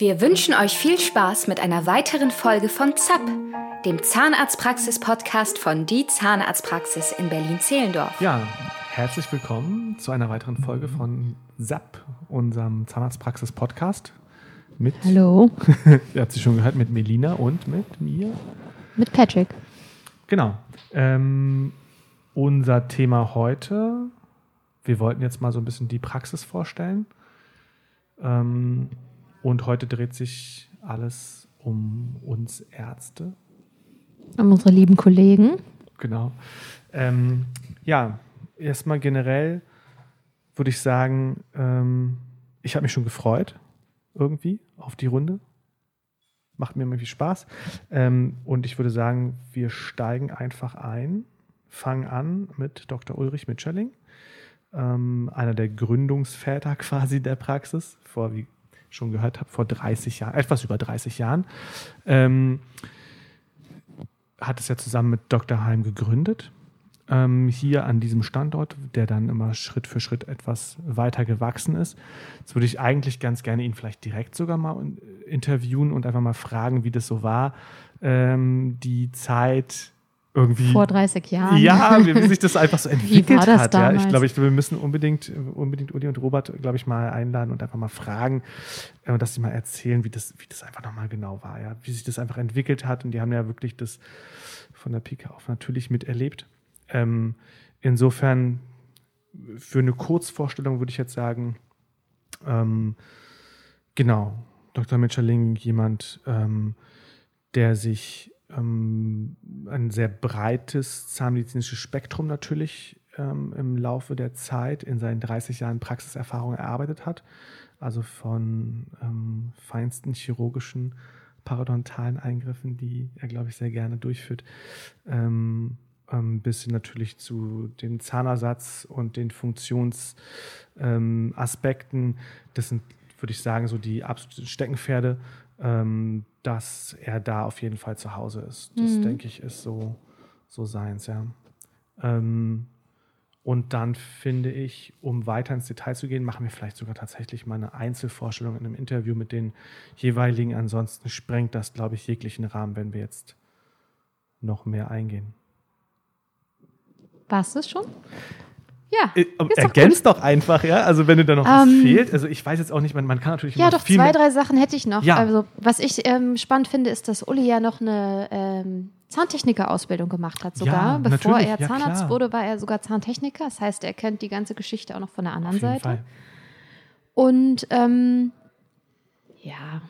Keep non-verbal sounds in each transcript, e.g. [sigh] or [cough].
Wir wünschen euch viel Spaß mit einer weiteren Folge von ZAP, dem Zahnarztpraxis-Podcast von Die Zahnarztpraxis in Berlin-Zehlendorf. Ja, herzlich willkommen zu einer weiteren Folge von ZAP, unserem Zahnarztpraxis-Podcast. Mit, Hallo. [laughs] ihr habt sie schon gehört, mit Melina und mit mir. Mit Patrick. Genau. Ähm, unser Thema heute, wir wollten jetzt mal so ein bisschen die Praxis vorstellen. Ähm, und heute dreht sich alles um uns Ärzte. Um unsere lieben Kollegen. Genau. Ähm, ja, erstmal generell würde ich sagen, ähm, ich habe mich schon gefreut, irgendwie, auf die Runde. Macht mir irgendwie Spaß. Ähm, und ich würde sagen, wir steigen einfach ein, fangen an mit Dr. Ulrich Mitscherling, ähm, einer der Gründungsväter [laughs] quasi der Praxis, vor, wie schon gehört habe, vor 30 Jahren, etwas über 30 Jahren. Ähm, hat es ja zusammen mit Dr. Heim gegründet. Ähm, hier an diesem Standort, der dann immer Schritt für Schritt etwas weiter gewachsen ist. Jetzt würde ich eigentlich ganz gerne ihn vielleicht direkt sogar mal interviewen und einfach mal fragen, wie das so war, ähm, die Zeit irgendwie. Vor 30 Jahren. Ja, wie [laughs] sich das einfach so entwickelt hat. Ja. Ich glaube, ich, wir müssen unbedingt, unbedingt Uli und Robert, glaube ich, mal einladen und einfach mal fragen, äh, dass sie mal erzählen, wie das, wie das einfach nochmal genau war, ja, wie sich das einfach entwickelt hat. Und die haben ja wirklich das von der Pike auf natürlich miterlebt. Ähm, insofern, für eine Kurzvorstellung würde ich jetzt sagen, ähm, genau, Dr. Mitscherling, jemand, ähm, der sich ähm, ein sehr breites zahnmedizinisches Spektrum natürlich ähm, im Laufe der Zeit in seinen 30 Jahren Praxiserfahrung erarbeitet hat. Also von ähm, feinsten chirurgischen parodontalen Eingriffen, die er, glaube ich, sehr gerne durchführt, ähm, ähm, bis hin natürlich zu dem Zahnersatz und den Funktionsaspekten. Aspekten. das sind, würde ich sagen, so die absoluten Steckenpferde ähm, dass er da auf jeden Fall zu Hause ist. Das, Mhm. denke ich, ist so, so seins, ja. Ähm, und dann finde ich, um weiter ins Detail zu gehen, machen wir vielleicht sogar tatsächlich mal eine Einzelvorstellung in einem Interview mit den jeweiligen. Ansonsten sprengt das, glaube ich, jeglichen Rahmen, wenn wir jetzt noch mehr eingehen. Warst du es schon? Ja. Äh, doch Ergänzt doch einfach, ja. Also wenn dir da noch was Ähm, fehlt. Also ich weiß jetzt auch nicht, man, man kann natürlich Ja, doch, zwei, drei Sachen hätte ich noch. Ja. Also, was ich ähm, spannend finde, ist, dass Uli ja noch eine ähm, Zahntechniker-Ausbildung gemacht hat sogar. Ja, Bevor er ja, Zahnarzt klar. wurde, war er sogar Zahntechniker. Das heißt, er kennt die ganze Geschichte auch noch von der anderen Auf jeden Seite. Fall. Und ähm, ja,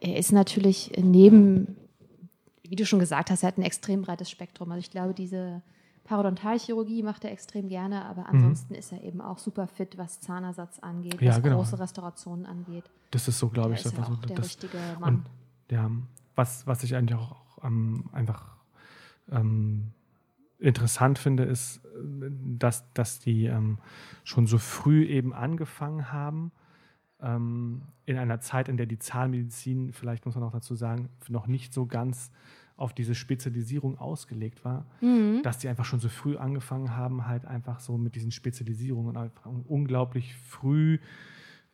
er ist natürlich neben, wie du schon gesagt hast, er hat ein extrem breites Spektrum. Also ich glaube, diese Parodontalchirurgie macht er extrem gerne, aber ansonsten ist er eben auch super fit, was Zahnersatz angeht, Mhm. Ja, was genau. große Restaurationen angeht. Das ist so, glaube ich, ist einfach so auch der das, richtige Mann. Und ja, was, was ich eigentlich auch ähm, einfach ähm, interessant finde, ist, äh, dass, dass die ähm, schon so früh eben angefangen haben, ähm, in einer Zeit, in der die Zahnmedizin, vielleicht muss man auch dazu sagen, noch nicht so ganz auf diese Spezialisierung ausgelegt war, Mhm. dass die einfach schon so früh angefangen haben, halt einfach so mit diesen Spezialisierungen einfach unglaublich früh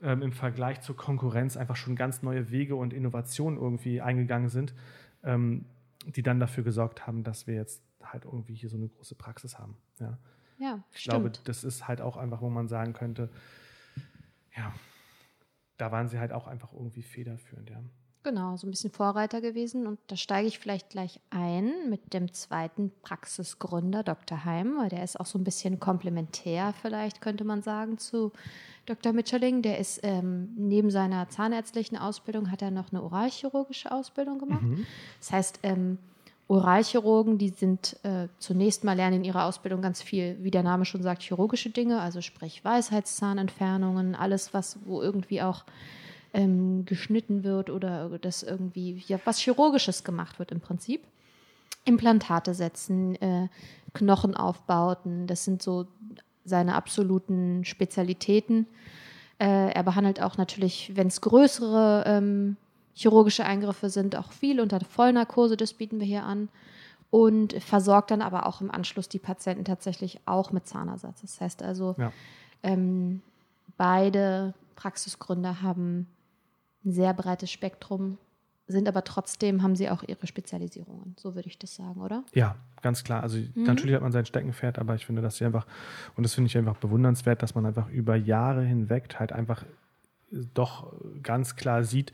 ähm, im Vergleich zur Konkurrenz einfach schon ganz neue Wege und Innovationen irgendwie eingegangen sind, ähm, die dann dafür gesorgt haben, dass wir jetzt halt irgendwie hier so eine große Praxis haben. Ja. Ja, Ich stimmt. glaube, das ist halt auch einfach, wo man sagen könnte, ja, da waren sie halt auch einfach irgendwie federführend, ja. Genau, so ein bisschen Vorreiter gewesen. Und da steige ich vielleicht gleich ein mit dem zweiten Praxisgründer, Dr. Heim, weil der ist auch so ein bisschen komplementär, vielleicht könnte man sagen, zu Dr. Mitscherling. Der ist ähm, neben seiner zahnärztlichen Ausbildung hat er noch eine oralchirurgische Ausbildung gemacht. Mhm. Das heißt, ähm, Oralchirurgen, die sind äh, zunächst mal lernen in ihrer Ausbildung ganz viel, wie der Name schon sagt, chirurgische Dinge, also sprich Weisheitszahnentfernungen, alles, was wo irgendwie auch ähm, geschnitten wird oder das irgendwie, ja, was Chirurgisches gemacht wird im Prinzip. Implantate setzen, äh, Knochenaufbauten, das sind so seine absoluten Spezialitäten. Äh, er behandelt auch natürlich, wenn es größere ähm, chirurgische Eingriffe sind, auch viel unter Vollnarkose, das bieten wir hier an. Und versorgt dann aber auch im Anschluss die Patienten tatsächlich auch mit Zahnersatz. Das heißt also, Ja. ähm, beide Praxisgründer haben ein sehr breites Spektrum, sind aber trotzdem, haben sie auch ihre Spezialisierungen. So würde ich das sagen, oder? Ja, ganz klar. Also mhm. natürlich hat man sein Steckenpferd, aber ich finde, dass sie einfach, und das finde ich einfach bewundernswert, dass man einfach über Jahre hinweg halt einfach doch ganz klar sieht,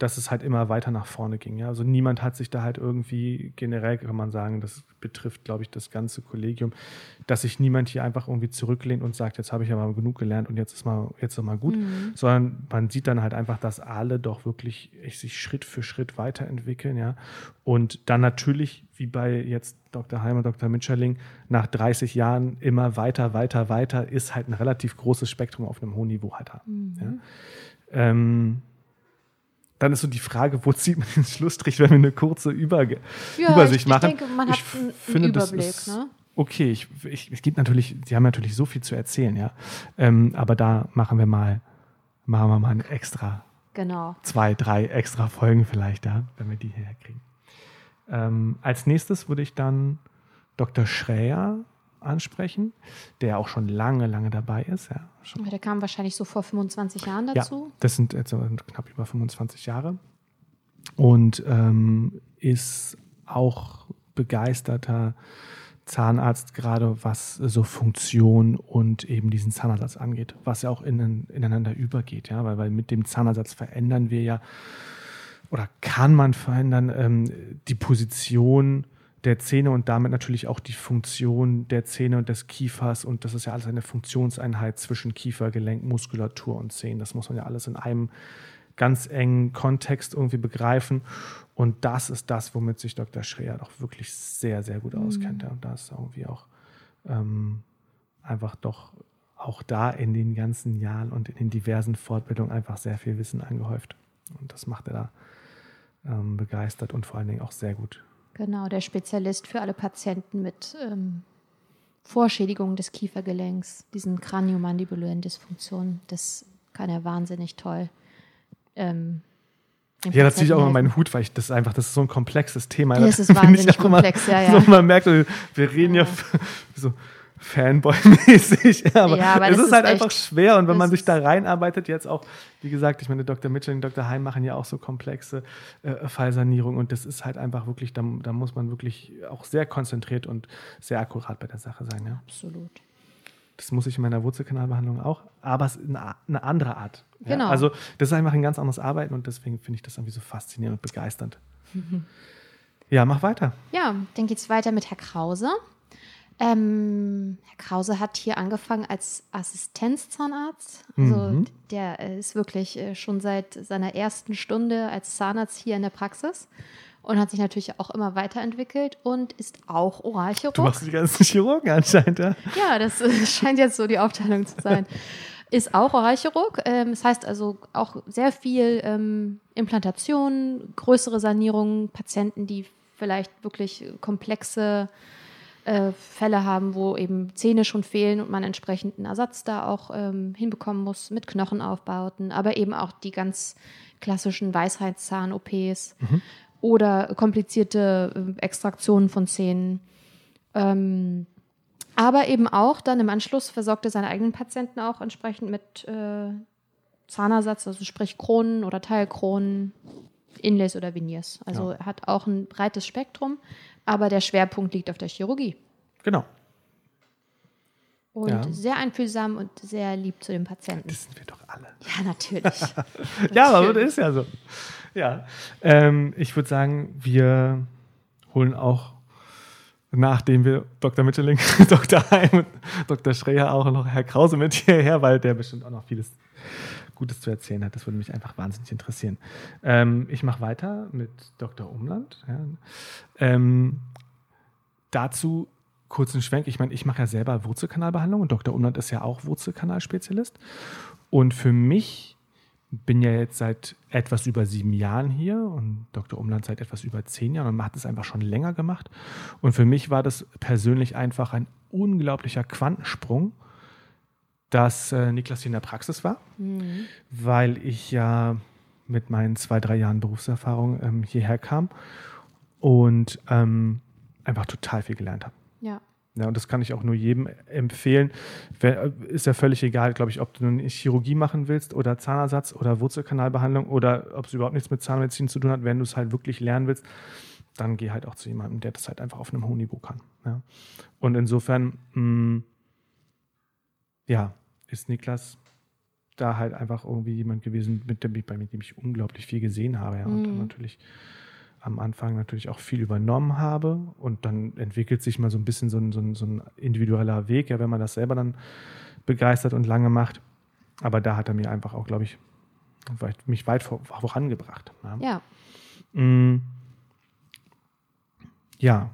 dass es halt immer weiter nach vorne ging. Ja? Also niemand hat sich da halt irgendwie, generell kann man sagen, das betrifft, glaube ich, das ganze Kollegium, dass sich niemand hier einfach irgendwie zurücklehnt und sagt, jetzt habe ich aber genug gelernt und jetzt ist mal, jetzt ist mal gut, mhm. sondern man sieht dann halt einfach, dass alle doch wirklich sich Schritt für Schritt weiterentwickeln, ja. Und dann natürlich, wie bei jetzt Dr. Heimer, Dr. Mitscherling, nach 30 Jahren immer weiter, weiter, weiter, ist halt ein relativ großes Spektrum auf einem hohen Niveau halt haben. Mhm. Ja? Ähm, dann ist so die Frage, wo zieht man den Schlussstrich, wenn wir eine kurze Überge ja, Übersicht ich, machen. Ich denke, man hat ich einen, finde, Überblick. Ist, ne? Okay, ich, ich, es gibt natürlich, Sie haben natürlich so viel zu erzählen, ja. Ähm, aber da machen wir mal, machen wir mal ein extra. Genau. Zwei, drei extra Folgen vielleicht, ja, wenn wir die hierher kriegen. Ähm, als nächstes würde ich dann Dr. Schräer ansprechen, der auch schon lange, lange dabei ist. Ja, schon. Der kam wahrscheinlich so vor 25 Jahren dazu. Ja, das sind jetzt knapp über 25 Jahre und ähm, ist auch begeisterter Zahnarzt, gerade was so Funktion und eben diesen Zahnersatz angeht, was ja auch in, ineinander übergeht, ja, weil, weil mit dem Zahnersatz verändern wir ja oder kann man verändern ähm, die Position der Zähne und damit natürlich auch die Funktion der Zähne und des Kiefers. Und das ist ja alles eine Funktionseinheit zwischen Kiefer, Gelenk, Muskulatur und Zähnen. Das muss man ja alles in einem ganz engen Kontext irgendwie begreifen. Und das ist das, womit sich Dr. Schreer doch wirklich sehr, sehr gut auskennt. Mhm. Und da ist irgendwie auch ähm, einfach doch auch da in den ganzen Jahren und in den diversen Fortbildungen einfach sehr viel Wissen angehäuft. Und das macht er da ähm, begeistert und vor allen Dingen auch sehr gut. Genau, der Spezialist für alle Patienten mit ähm, Vorschädigungen des Kiefergelenks, diesen kraniomandibulären Dysfunktionen. Das kann er wahnsinnig toll. Ähm, ja, das ziehe ich auch immer meinen Hut, weil ich das einfach, das ist so ein komplexes Thema. Das ist wahnsinnig komplex, immer, ja, ja. So, man merkt, wir reden ja, ja [laughs] so, Fanboy-mäßig. [laughs] aber, ja, aber es ist, ist halt einfach schwer und wenn man sich da reinarbeitet, jetzt auch, wie gesagt, ich meine, Dr. Mitchell und Dr. Heim machen ja auch so komplexe äh, Fallsanierung und das ist halt einfach wirklich, da, da, muss man wirklich auch sehr konzentriert und sehr akkurat bei der Sache sein. Ja? Absolut. Das muss ich in meiner Wurzelkanalbehandlung auch, aber es ist eine, eine andere Art. Ja? Genau. Also das ist einfach ein ganz anderes Arbeiten und deswegen finde ich das irgendwie so faszinierend und begeisternd. [laughs] Ja, mach weiter. Ja, dann geht es weiter mit Herr Krause. Ähm, Herr Krause hat hier angefangen als Assistenzzahnarzt. Also mhm. der äh, ist wirklich äh, schon seit seiner ersten Stunde als Zahnarzt hier in der Praxis und hat sich natürlich auch immer weiterentwickelt und ist auch Oralchirurg. Du machst die ganzen [laughs] Chirurgen anscheinend, ja? Ja, das äh, [laughs] scheint jetzt so die Aufteilung zu sein. [laughs] ist auch Oralchirurg. Ähm, das heißt also auch sehr viel ähm, Implantation, größere Sanierungen, Patienten, die vielleicht wirklich komplexe äh, Fälle haben, wo eben Zähne schon fehlen und man entsprechend einen Ersatz da auch ähm, hinbekommen muss mit Knochenaufbauten, aber eben auch die ganz klassischen Weisheitszahn-OPs mhm. oder komplizierte äh, Extraktionen von Zähnen. Ähm, aber eben auch dann im Anschluss versorgt er seine eigenen Patienten auch entsprechend mit äh, Zahnersatz, also sprich Kronen oder Teilkronen, Inlays oder Veneers. Also ja. er hat auch ein breites Spektrum aber der Schwerpunkt liegt auf der Chirurgie. Genau. Und ja. sehr einfühlsam und sehr lieb zu den Patienten. Das sind wir doch alle. Ja, [laughs] natürlich. ja, aber das ist ja so. Ja. Ähm, ich würde sagen, wir holen auch, nachdem wir Dr. Mitteling, [laughs] Dr. Heim und Dr. Schreher auch noch Herr Krause mit hierher, weil der bestimmt auch noch vieles Gutes zu erzählen hat. Das würde mich einfach wahnsinnig interessieren. Ähm, ich mache weiter mit Dr. Umland. Ja. Ähm, dazu kurzen Schwenk. Ich meine, ich mache ja selber Wurzelkanalbehandlung und Dr. Umland ist ja auch Wurzelkanalspezialist. Und für mich bin ja jetzt seit etwas über sieben Jahren hier und Dr. Umland seit etwas über zehn Jahren und hat es einfach schon länger gemacht. Und für mich war das persönlich einfach ein unglaublicher Quantensprung, dass äh, Niklas hier in der Praxis war, mhm. weil ich ja mit meinen zwei, drei Jahren Berufserfahrung ähm, hierher kam und ähm, einfach total viel gelernt habe. Ja. Ja, und das kann ich auch nur jedem empfehlen. Wer, ist ja völlig egal, glaube ich, ob du eine Chirurgie machen willst oder Zahnersatz oder Wurzelkanalbehandlung oder ob es überhaupt nichts mit Zahnmedizin zu tun hat. Wenn du es halt wirklich lernen willst, dann geh halt auch zu jemandem, der das halt einfach auf einem hohen Niveau kann. Ja. Und insofern, mh, ja, ist Niklas da halt einfach irgendwie jemand gewesen, mit dem ich, bei dem ich unglaublich viel gesehen habe. Ja. Und dann natürlich am Anfang natürlich auch viel übernommen habe. Und dann entwickelt sich mal so ein bisschen so ein, so ein, so ein individueller Weg, ja, wenn man das selber dann begeistert und lange macht. Aber da hat er mir einfach auch, glaube ich, mich weit vor, vorangebracht. Ja. Ja, Mm. ja,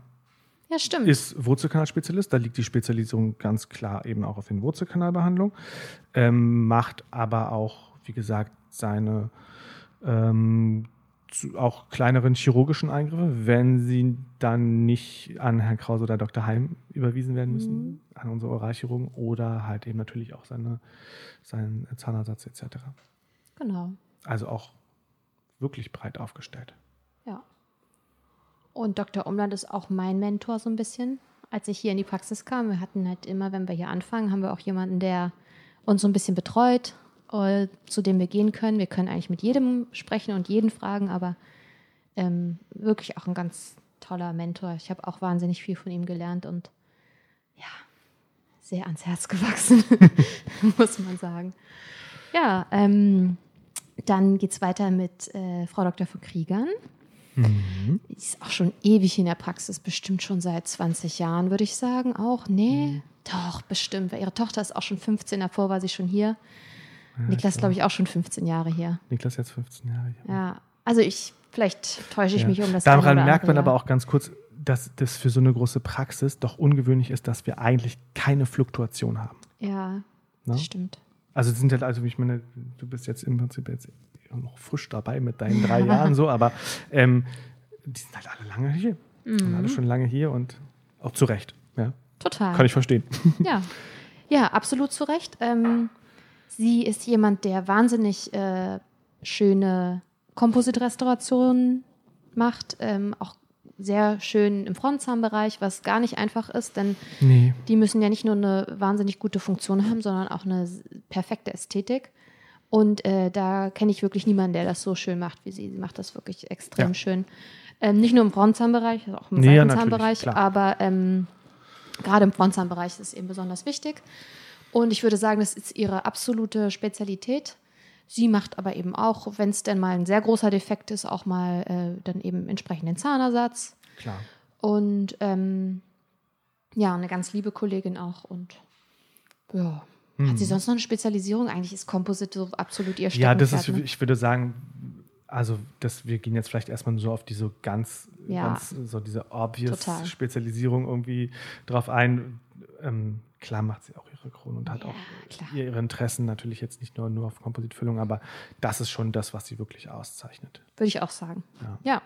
ja stimmt. ist Wurzelkanalspezialist. Da liegt die Spezialisierung ganz klar eben auch auf den Wurzelkanalbehandlung. Ähm, macht aber auch, wie gesagt, seine ähm, auch kleineren chirurgischen Eingriffe, wenn sie dann nicht an Herrn Krause oder Dr. Heim überwiesen werden müssen, an unsere Oralchirurgen oder halt eben natürlich auch seine, seinen Zahnersatz etc. genau. Also auch wirklich breit aufgestellt. Und Dr. Umland ist auch mein Mentor so ein bisschen. Als ich hier in die Praxis kam, wir hatten halt immer, wenn wir hier anfangen, haben wir auch jemanden, der uns so ein bisschen betreut, äh, zu dem wir gehen können. Wir können eigentlich mit jedem sprechen und jeden fragen, aber ähm, wirklich auch ein ganz toller Mentor. Ich habe auch wahnsinnig viel von ihm gelernt und ja, sehr ans Herz gewachsen, [laughs] muss man sagen. Ja, ähm, dann geht es weiter mit äh, Frau Dr. von Kriegern. Die ist auch schon ewig in der Praxis, bestimmt schon seit 20 Jahren, würde ich sagen. Auch, nee, doch, bestimmt. Weil ihre Tochter ist auch schon 15, davor war sie schon hier. Niklas, glaube ich, auch schon 15 Jahre hier. Niklas jetzt 15 Jahre. hier. Ja, also ich, vielleicht täusche ich Ja. mich um das Daran merkt man aber auch ganz kurz, dass das für so eine große Praxis doch ungewöhnlich ist, dass wir eigentlich keine Fluktuation haben. Ja, Ne? das stimmt. Also es sind halt, also ich meine, du bist jetzt im Prinzip jetzt noch frisch dabei mit deinen drei Jahren so, aber ähm, die sind halt alle lange hier. Und Mhm. alle schon lange hier und auch zu Recht. Ja, Total. kann ich verstehen. Ja, ja absolut zu Recht. Ähm, sie ist jemand, der wahnsinnig äh, schöne Kompositrestaurationen macht, ähm, auch sehr schön im Frontzahnbereich, was gar nicht einfach ist, denn Nee. die müssen ja nicht nur eine wahnsinnig gute Funktion haben, sondern auch eine perfekte Ästhetik. Und äh, da kenne ich wirklich niemanden, der das so schön macht wie sie. Sie macht das wirklich extrem Ja. schön. Ähm, nicht nur im Frontzahnbereich, also auch im Nee, ja, Seitenzahnbereich, klar. aber ähm, gerade im Frontzahnbereich ist es eben besonders wichtig. Und ich würde sagen, das ist ihre absolute Spezialität. Sie macht aber eben auch, wenn es denn mal ein sehr großer Defekt ist, auch mal äh, dann eben entsprechenden Zahnersatz. Klar. Und ähm, ja, eine ganz liebe Kollegin auch. Und ja, hat sie sonst noch eine Spezialisierung? Eigentlich ist Composite so absolut ihr Mhm. Ja, das ist, Steckenpferd, ne? ich würde sagen, also das, wir gehen jetzt vielleicht erstmal so auf die so ganz, Ja. ganz so diese obvious Total. Spezialisierung irgendwie drauf ein. Ähm, klar macht sie auch ihre Krone und hat Ja, auch klar. ihre Interessen natürlich jetzt nicht nur, nur auf Kompositfüllung, aber das ist schon das, was sie wirklich auszeichnet. Würde ich auch sagen. Ja. Ja.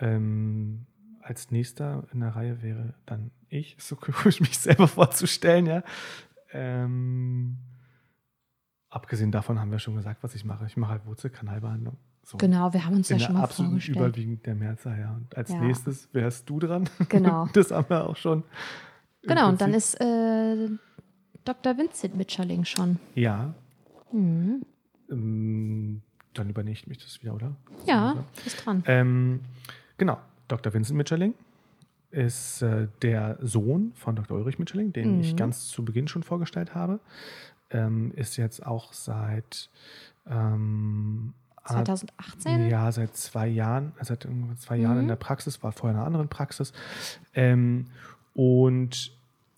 Ähm, als nächster in der Reihe wäre dann ich, so komisch [laughs] mich selber vorzustellen, ja. Ähm, abgesehen davon haben wir schon gesagt, was ich mache. Ich mache halt Wurzelkanalbehandlung. So. Genau, wir haben uns In ja schon mal absoluten vorgestellt. überwiegend der Mehrzahl, ja. Und als Ja. nächstes wärst du dran. [laughs] Genau. das haben wir auch schon. Genau, und dann ist äh, Dr. Vincent Mitscherling schon. Ja, Mhm. ähm, dann übernehme mich das wieder, oder? Ja, ist dran. Ähm, genau, Dr. Vincent Mitscherling ist äh, der Sohn von Dr. Ulrich Mitscherling, den ich Mhm. ganz zu Beginn schon vorgestellt habe. Ähm, ist jetzt auch seit ähm, ab- 2018? Ja, seit zwei Jahren, also seit zwei Jahren Mhm. in der Praxis, war vorher in einer anderen Praxis. Ähm, und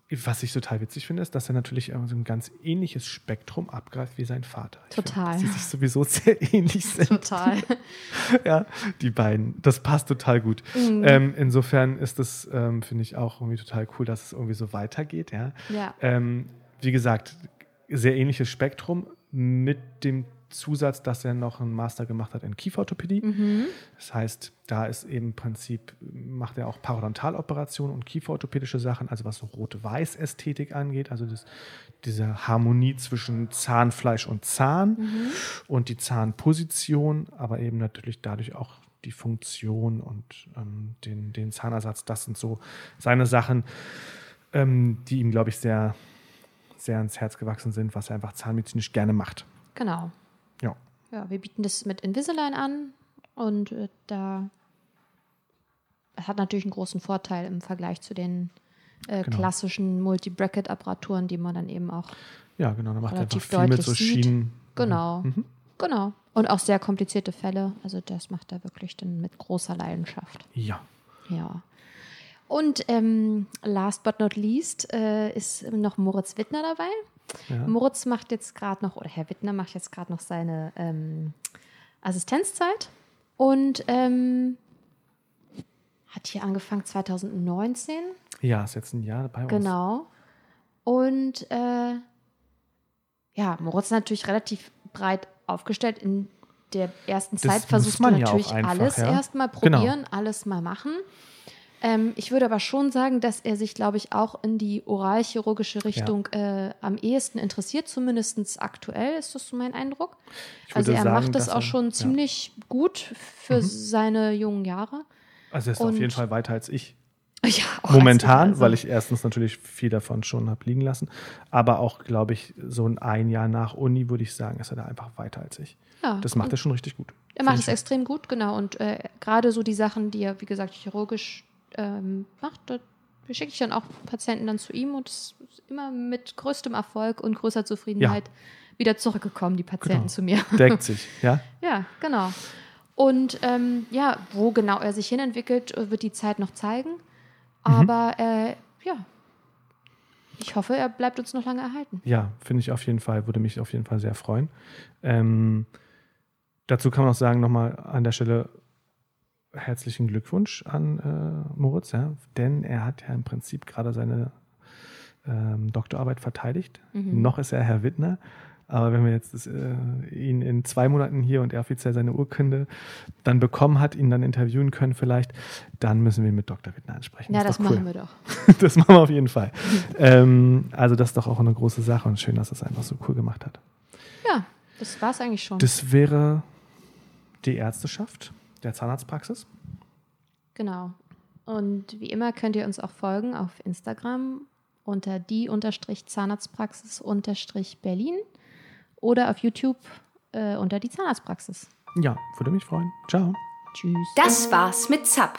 was ich total witzig finde, ist, dass er natürlich so ein ganz ähnliches Spektrum abgreift wie sein Vater. Ich finde, Total. dass sie sich sowieso [laughs] sehr ähnlich [laughs] sind. Total. [laughs] ja, die beiden. Das passt total gut. Mhm. Ähm, insofern ist das, ähm, finde ich, auch irgendwie total cool, dass es irgendwie so weitergeht. Ja. Ja. Ähm, wie gesagt, sehr ähnliches Spektrum mit dem Zusatz, dass er noch einen Master gemacht hat in Kieferorthopädie. Mhm. Das heißt, da ist eben im Prinzip, macht er auch Parodontaloperationen und kieferorthopädische Sachen, also was so Rot-Weiß-Ästhetik angeht, also das, diese Harmonie zwischen Zahnfleisch und Zahn Mhm. und die Zahnposition, aber eben natürlich dadurch auch die Funktion und ähm, den, den Zahnersatz. Das sind so seine Sachen, ähm, die ihm, glaube ich, sehr, sehr ans Herz gewachsen sind, was er einfach zahnmedizinisch gerne macht. Genau. Ja. Ja, wir bieten das mit Invisalign an und äh, da hat natürlich einen großen Vorteil im Vergleich zu den äh, Genau. klassischen Multi-Bracket-Apparaturen, die man dann eben auch Ja, genau. Da macht er einfach viel mit so sieht. Schienen. Genau. Mhm. Genau. Und auch sehr komplizierte Fälle. Also das macht er wirklich dann mit großer Leidenschaft. Ja. Ja. Und ähm, last but not least äh, ist noch Moritz Wittner dabei. Ja. Moritz macht jetzt gerade noch, oder Herr Wittner macht jetzt gerade noch seine ähm, Assistenzzeit und ähm, hat hier angefangen 2019. Ja, ist jetzt ein Jahr bei uns. Genau. Und äh, ja, Moritz ist natürlich relativ breit aufgestellt. In der ersten Zeit versuchst du man ja natürlich einfach, alles ja. erstmal Genau. probieren, alles mal machen. Ähm, ich würde aber schon sagen, dass er sich, glaube ich, auch in die oralchirurgische Richtung äh, am ehesten interessiert, zumindest aktuell ist das so mein Eindruck. Also er sagen, macht das auch er- schon ja. ziemlich gut für seine jungen Jahre. Also er ist auf und- jeden Fall weiter als ich. [laughs] Ja, auch Momentan, als- weil ich erstens natürlich viel davon schon habe liegen lassen, aber auch, glaube ich, so ein ein Jahr nach Uni würde ich sagen, ist er da einfach weiter als ich. ja, Das macht er schon richtig gut. Er macht es extrem gut, genau. Und äh, gerade so die Sachen, die er, wie gesagt, chirurgisch ähm, macht, da schicke ich dann auch Patienten dann zu ihm und es ist immer mit größtem Erfolg und größer Zufriedenheit wieder zurückgekommen, die Patienten Genau. zu mir. [laughs] Deckt sich, ja? ja, genau. Und ähm, ja, wo genau er sich hinentwickelt, äh, wird die Zeit noch zeigen. Mhm. Aber äh, ja, ich hoffe, er bleibt uns noch lange erhalten. Ja, finde ich auf jeden Fall, würde mich auf jeden Fall sehr freuen. Ähm, dazu kann man auch sagen, nochmal an der Stelle herzlichen Glückwunsch an äh, Moritz, ja, denn er hat ja im Prinzip gerade seine ähm, Doktorarbeit verteidigt. Mhm. Noch ist er Herr Wittner. Aber wenn wir jetzt das, äh, ihn in zwei Monaten hier und er offiziell seine Urkunde dann bekommen hat, ihn dann interviewen können vielleicht, dann müssen wir ihn mit Dr. Wittner ansprechen. Ja, das cool. machen wir doch. [laughs] Das machen wir auf jeden Fall. ähm, also das ist doch auch eine große Sache und schön, dass er es einfach so cool gemacht hat. Ja, das war es eigentlich schon. Das wäre die Ärzteschaft der Zahnarztpraxis. Genau. Und wie immer könnt ihr uns auch folgen auf Instagram unter die-zahnarztpraxis-berlin oder auf YouTube äh, unter die Zahnarztpraxis. Ja, würde mich freuen. Ciao. Tschüss. Das war's mit ZAP,